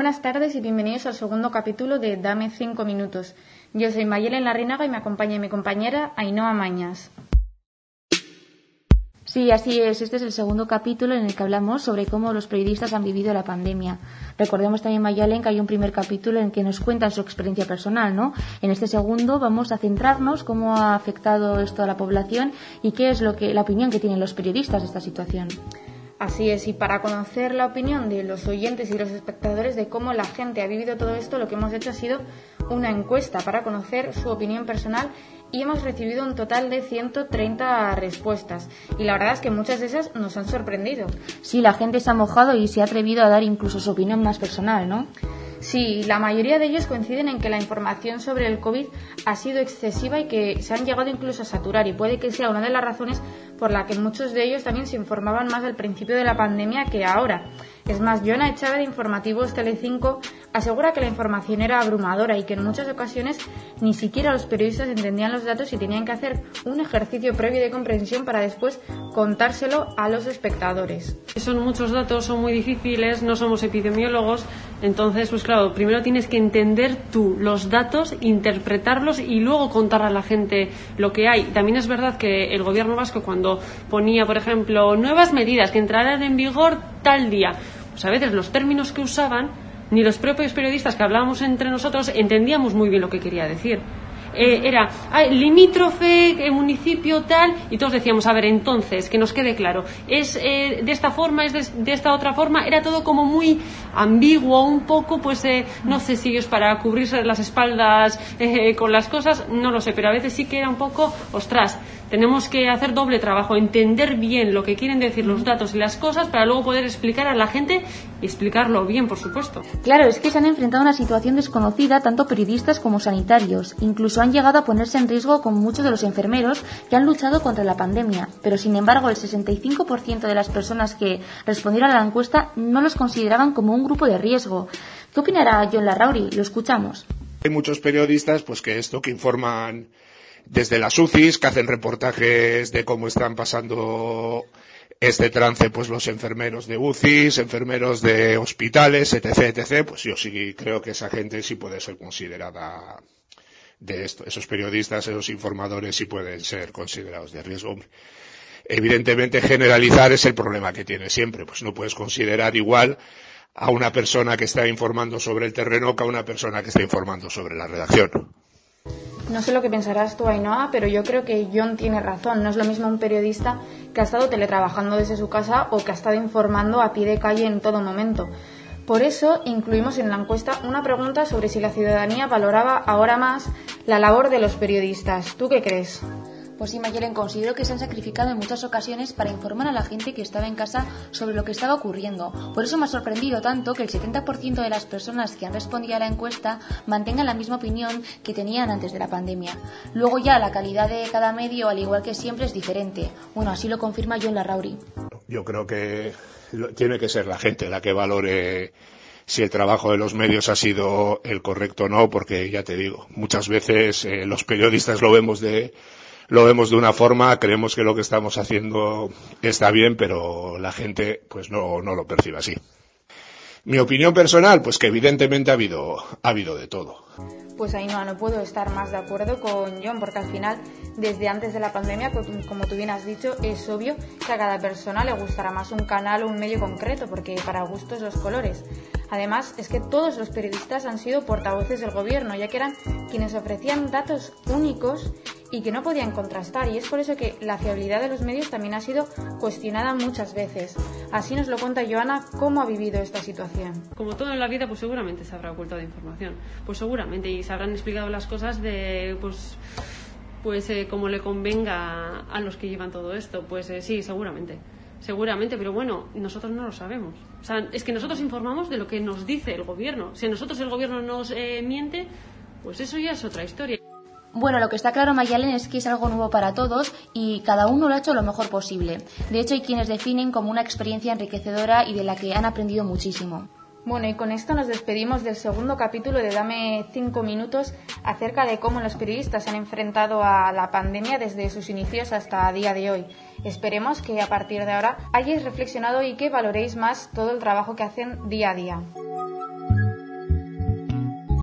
Buenas tardes y bienvenidos al segundo capítulo de Dame cinco minutos. Yo soy Mayelen Larrinaga y me acompaña mi compañera Ainhoa Mañas. Sí, así es. Este es el segundo capítulo en el que hablamos sobre cómo los periodistas han vivido la pandemia. Recordemos también, Mayalen, que hay un primer capítulo en el que nos cuentan su experiencia personal, ¿no? En este segundo vamos a centrarnos cómo ha afectado esto a la población y qué es lo que, la opinión que tienen los periodistas de esta situación. Así es, y para conocer la opinión de los oyentes y los espectadores de cómo la gente ha vivido todo esto, lo que hemos hecho ha sido una encuesta para conocer su opinión personal y hemos recibido un total de 130 respuestas. Y la verdad es que muchas de esas nos han sorprendido. Sí, la gente se ha mojado y se ha atrevido a dar incluso su opinión más personal, ¿no? Sí, la mayoría de ellos coinciden en que la información sobre el COVID ha sido excesiva y que se han llegado incluso a saturar y puede que sea una de las razones por la que muchos de ellos también se informaban más al principio de la pandemia que ahora. Es más, Joana Echave de Informativos Telecinco asegura que la información era abrumadora y que en muchas ocasiones ni siquiera los periodistas entendían los datos y tenían que hacer un ejercicio previo de comprensión para después contárselo a los espectadores. Son muchos datos, son muy difíciles, no somos epidemiólogos, entonces, pues claro, primero tienes que entender tú los datos, interpretarlos y luego contar a la gente lo que hay. También es verdad que el gobierno vasco cuando ponía, por ejemplo, nuevas medidas que entrarán en vigor tal día, pues a veces los términos que usaban ni los propios periodistas que hablábamos entre nosotros entendíamos muy bien lo que quería decir. Eh, era limítrofe, eh, municipio tal, y todos decíamos, a ver, entonces, que nos quede claro, es eh, de esta forma, es de, esta otra forma, era todo como muy ambiguo, un poco, pues no sé si es para cubrirse las espaldas con las cosas, no lo sé, pero a veces sí que era un poco, ostras, tenemos que hacer doble trabajo, entender bien lo que quieren decir los datos y las cosas para luego poder explicar a la gente y explicarlo bien, por supuesto. Claro, es que se han enfrentado a una situación desconocida tanto periodistas como sanitarios. Incluso han llegado a ponerse en riesgo con muchos de los enfermeros que han luchado contra la pandemia. Pero sin embargo, el 65% de las personas que respondieron a la encuesta no los consideraban como un grupo de riesgo. ¿Qué opinará John Larrauri? Lo escuchamos. Hay muchos periodistas pues que esto que informan desde las UCIs, que hacen reportajes de cómo están pasando este trance, pues los enfermeros de UCIs, enfermeros de hospitales, etc., etc., pues yo sí creo que esa gente sí puede ser considerada de esto. Esos periodistas, esos informadores sí pueden ser considerados de riesgo. Evidentemente generalizar es el problema que tiene siempre, pues no puedes considerar igual a una persona que está informando sobre el terreno que a una persona que está informando sobre la redacción. No sé lo que pensarás tú, Ainhoa, pero yo creo que John tiene razón. No es lo mismo un periodista que ha estado teletrabajando desde su casa o que ha estado informando a pie de calle en todo momento. Por eso incluimos en la encuesta una pregunta sobre si la ciudadanía valoraba ahora más la labor de los periodistas. ¿Tú qué crees? Pues sí, Mayelen, considero que se han sacrificado en muchas ocasiones para informar a la gente que estaba en casa sobre lo que estaba ocurriendo. Por eso me ha sorprendido tanto que el 70% de las personas que han respondido a la encuesta mantengan la misma opinión que tenían antes de la pandemia. Luego ya la calidad de cada medio, al igual que siempre, es diferente. Bueno, así lo confirma John Larrauri. Yo creo que tiene que ser la gente la que valore si el trabajo de los medios ha sido el correcto o no, porque ya te digo, muchas veces eh, los periodistas lo vemos de lo vemos de una forma, creemos que lo que estamos haciendo está bien, pero la gente pues no, no lo percibe así. Mi opinión personal, pues que evidentemente ha habido, ha habido de todo. Pues ahí no, no puedo estar más de acuerdo con John, porque al final, desde antes de la pandemia, como tú bien has dicho, es obvio que a cada persona le gustará más un canal o un medio concreto, porque para gustos los colores. Además, es que todos los periodistas han sido portavoces del gobierno, ya que eran quienes ofrecían datos únicos y que no podían contrastar y es por eso que la fiabilidad de los medios también ha sido cuestionada muchas veces. Así nos lo cuenta Joana cómo ha vivido esta situación. Como todo en la vida, pues seguramente se habrá ocultado información, pues seguramente y se habrán explicado las cosas de pues pues eh, como le convenga a los que llevan todo esto, pues eh, sí, seguramente. Seguramente, pero bueno, nosotros no lo sabemos. O sea, es que nosotros informamos de lo que nos dice el gobierno. Si a nosotros el gobierno nos eh, miente, pues eso ya es otra historia. Bueno, lo que está claro, Mayalen, es que es algo nuevo para todos y cada uno lo ha hecho lo mejor posible. De hecho, hay quienes definen como una experiencia enriquecedora y de la que han aprendido muchísimo. Bueno, y con esto nos despedimos del segundo capítulo de Dame cinco minutos acerca de cómo los periodistas han enfrentado a la pandemia desde sus inicios hasta el día de hoy. Esperemos que a partir de ahora hayáis reflexionado y que valoréis más todo el trabajo que hacen día a día.